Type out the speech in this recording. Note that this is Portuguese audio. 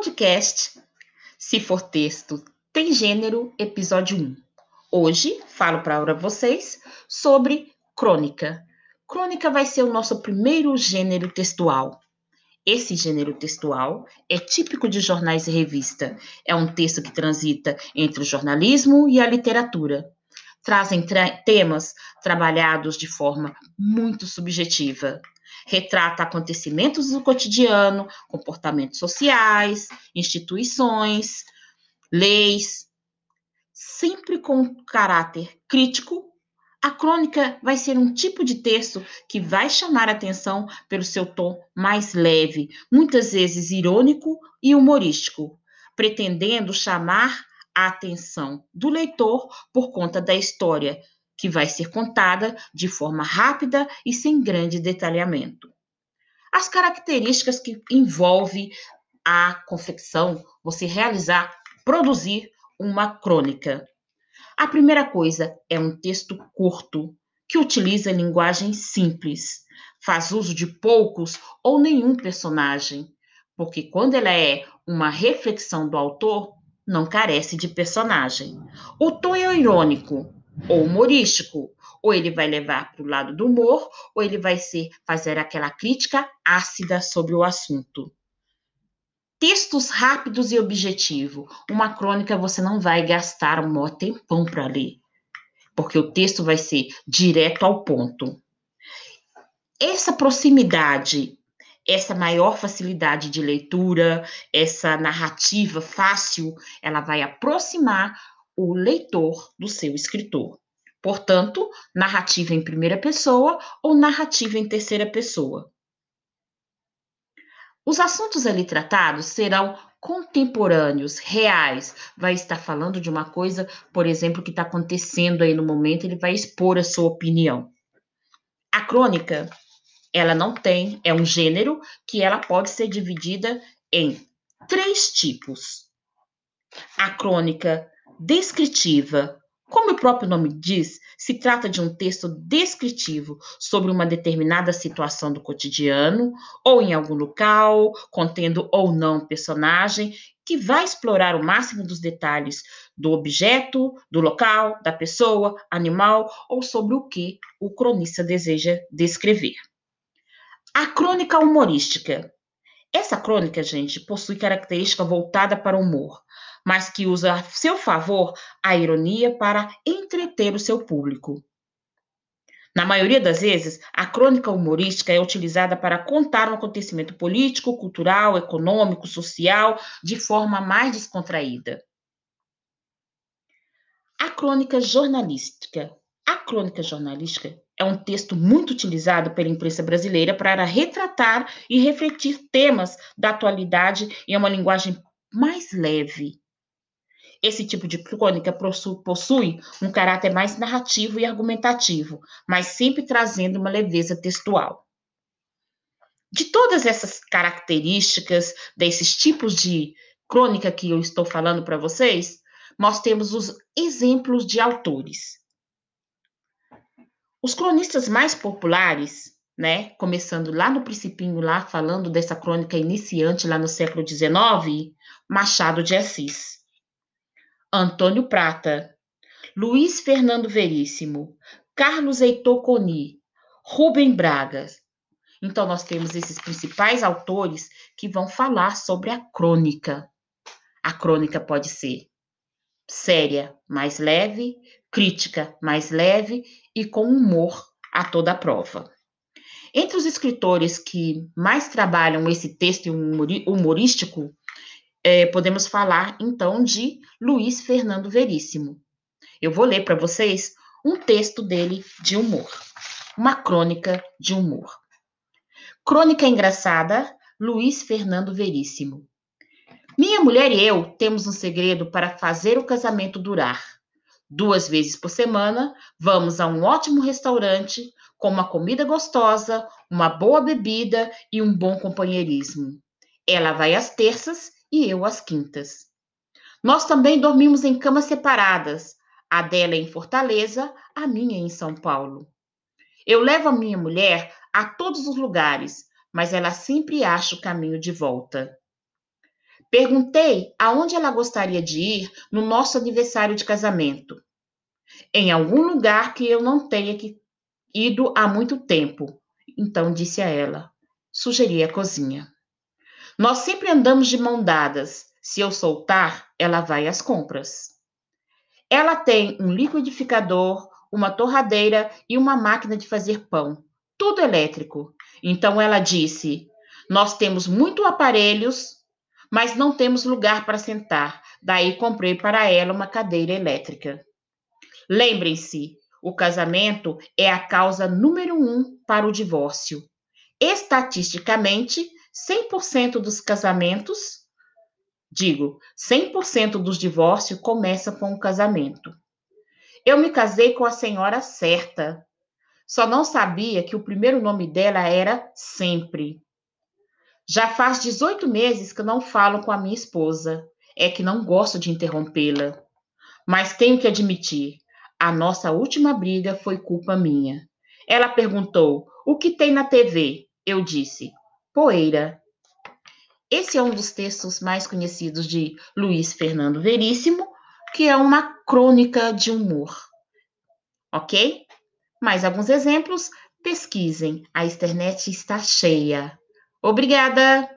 podcast Se For Texto Tem Gênero, episódio 1. Hoje falo para vocês sobre crônica. Crônica vai ser o nosso primeiro gênero textual. Esse gênero textual é típico de jornais e revista. É um texto que transita entre o jornalismo e a literatura. Trazem tra temas trabalhados de forma muito subjetiva retrata acontecimentos do cotidiano, comportamentos sociais, instituições, leis, sempre com caráter crítico. A crônica vai ser um tipo de texto que vai chamar a atenção pelo seu tom mais leve, muitas vezes irônico e humorístico, pretendendo chamar a atenção do leitor por conta da história que vai ser contada de forma rápida e sem grande detalhamento. As características que envolve a confecção, você realizar, produzir uma crônica. A primeira coisa é um texto curto, que utiliza linguagem simples, faz uso de poucos ou nenhum personagem, porque quando ela é uma reflexão do autor, não carece de personagem. O tom é irônico, ou humorístico. Ou ele vai levar para o lado do humor, ou ele vai ser fazer aquela crítica ácida sobre o assunto. Textos rápidos e objetivo. Uma crônica você não vai gastar um maior tempão para ler, porque o texto vai ser direto ao ponto. Essa proximidade, essa maior facilidade de leitura, essa narrativa fácil, ela vai aproximar o leitor do seu escritor. Portanto, narrativa em primeira pessoa ou narrativa em terceira pessoa. Os assuntos ali tratados serão contemporâneos, reais. Vai estar falando de uma coisa, por exemplo, que está acontecendo aí no momento, ele vai expor a sua opinião. A crônica, ela não tem, é um gênero que ela pode ser dividida em três tipos. A crônica descritiva. Como o próprio nome diz, se trata de um texto descritivo sobre uma determinada situação do cotidiano, ou em algum local, contendo ou não personagem, que vai explorar o máximo dos detalhes do objeto, do local, da pessoa, animal ou sobre o que o cronista deseja descrever. A crônica humorística. Essa crônica, gente, possui característica voltada para o humor, mas que usa a seu favor a ironia para entreter o seu público. Na maioria das vezes, a crônica humorística é utilizada para contar um acontecimento político, cultural, econômico, social de forma mais descontraída. A crônica jornalística. A crônica jornalística é um texto muito utilizado pela imprensa brasileira para retratar e refletir temas da atualidade em uma linguagem mais leve, esse tipo de crônica possui um caráter mais narrativo e argumentativo, mas sempre trazendo uma leveza textual. De todas essas características, desses tipos de crônica que eu estou falando para vocês, nós temos os exemplos de autores. Os cronistas mais populares, né, começando lá no Principinho, lá falando dessa crônica iniciante lá no século XIX, Machado de Assis. Antônio Prata, Luiz Fernando Veríssimo, Carlos Heitor Coni, Rubem Bragas. Então, nós temos esses principais autores que vão falar sobre a crônica. A crônica pode ser séria, mais leve, crítica, mais leve e com humor a toda a prova. Entre os escritores que mais trabalham esse texto humorístico, é, podemos falar então de Luiz Fernando Veríssimo. Eu vou ler para vocês um texto dele de humor, uma crônica de humor. Crônica engraçada, Luiz Fernando Veríssimo. Minha mulher e eu temos um segredo para fazer o casamento durar. Duas vezes por semana, vamos a um ótimo restaurante com uma comida gostosa, uma boa bebida e um bom companheirismo. Ela vai às terças e eu às quintas. Nós também dormimos em camas separadas, a dela em Fortaleza, a minha em São Paulo. Eu levo a minha mulher a todos os lugares, mas ela sempre acha o caminho de volta. Perguntei aonde ela gostaria de ir no nosso aniversário de casamento. Em algum lugar que eu não tenha ido há muito tempo. Então disse a ela: sugeri a cozinha. Nós sempre andamos de mão dadas. Se eu soltar, ela vai às compras. Ela tem um liquidificador, uma torradeira e uma máquina de fazer pão. Tudo elétrico. Então ela disse: Nós temos muitos aparelhos, mas não temos lugar para sentar. Daí comprei para ela uma cadeira elétrica. Lembrem-se, o casamento é a causa número um para o divórcio. Estatisticamente, 100% dos casamentos, digo, 100% dos divórcios começam com o casamento. Eu me casei com a senhora certa. Só não sabia que o primeiro nome dela era Sempre. Já faz 18 meses que não falo com a minha esposa. É que não gosto de interrompê-la. Mas tenho que admitir, a nossa última briga foi culpa minha. Ela perguntou: O que tem na TV? Eu disse: Poeira. Esse é um dos textos mais conhecidos de Luiz Fernando Veríssimo, que é uma crônica de humor. Ok? Mais alguns exemplos? Pesquisem, a internet está cheia. Obrigada!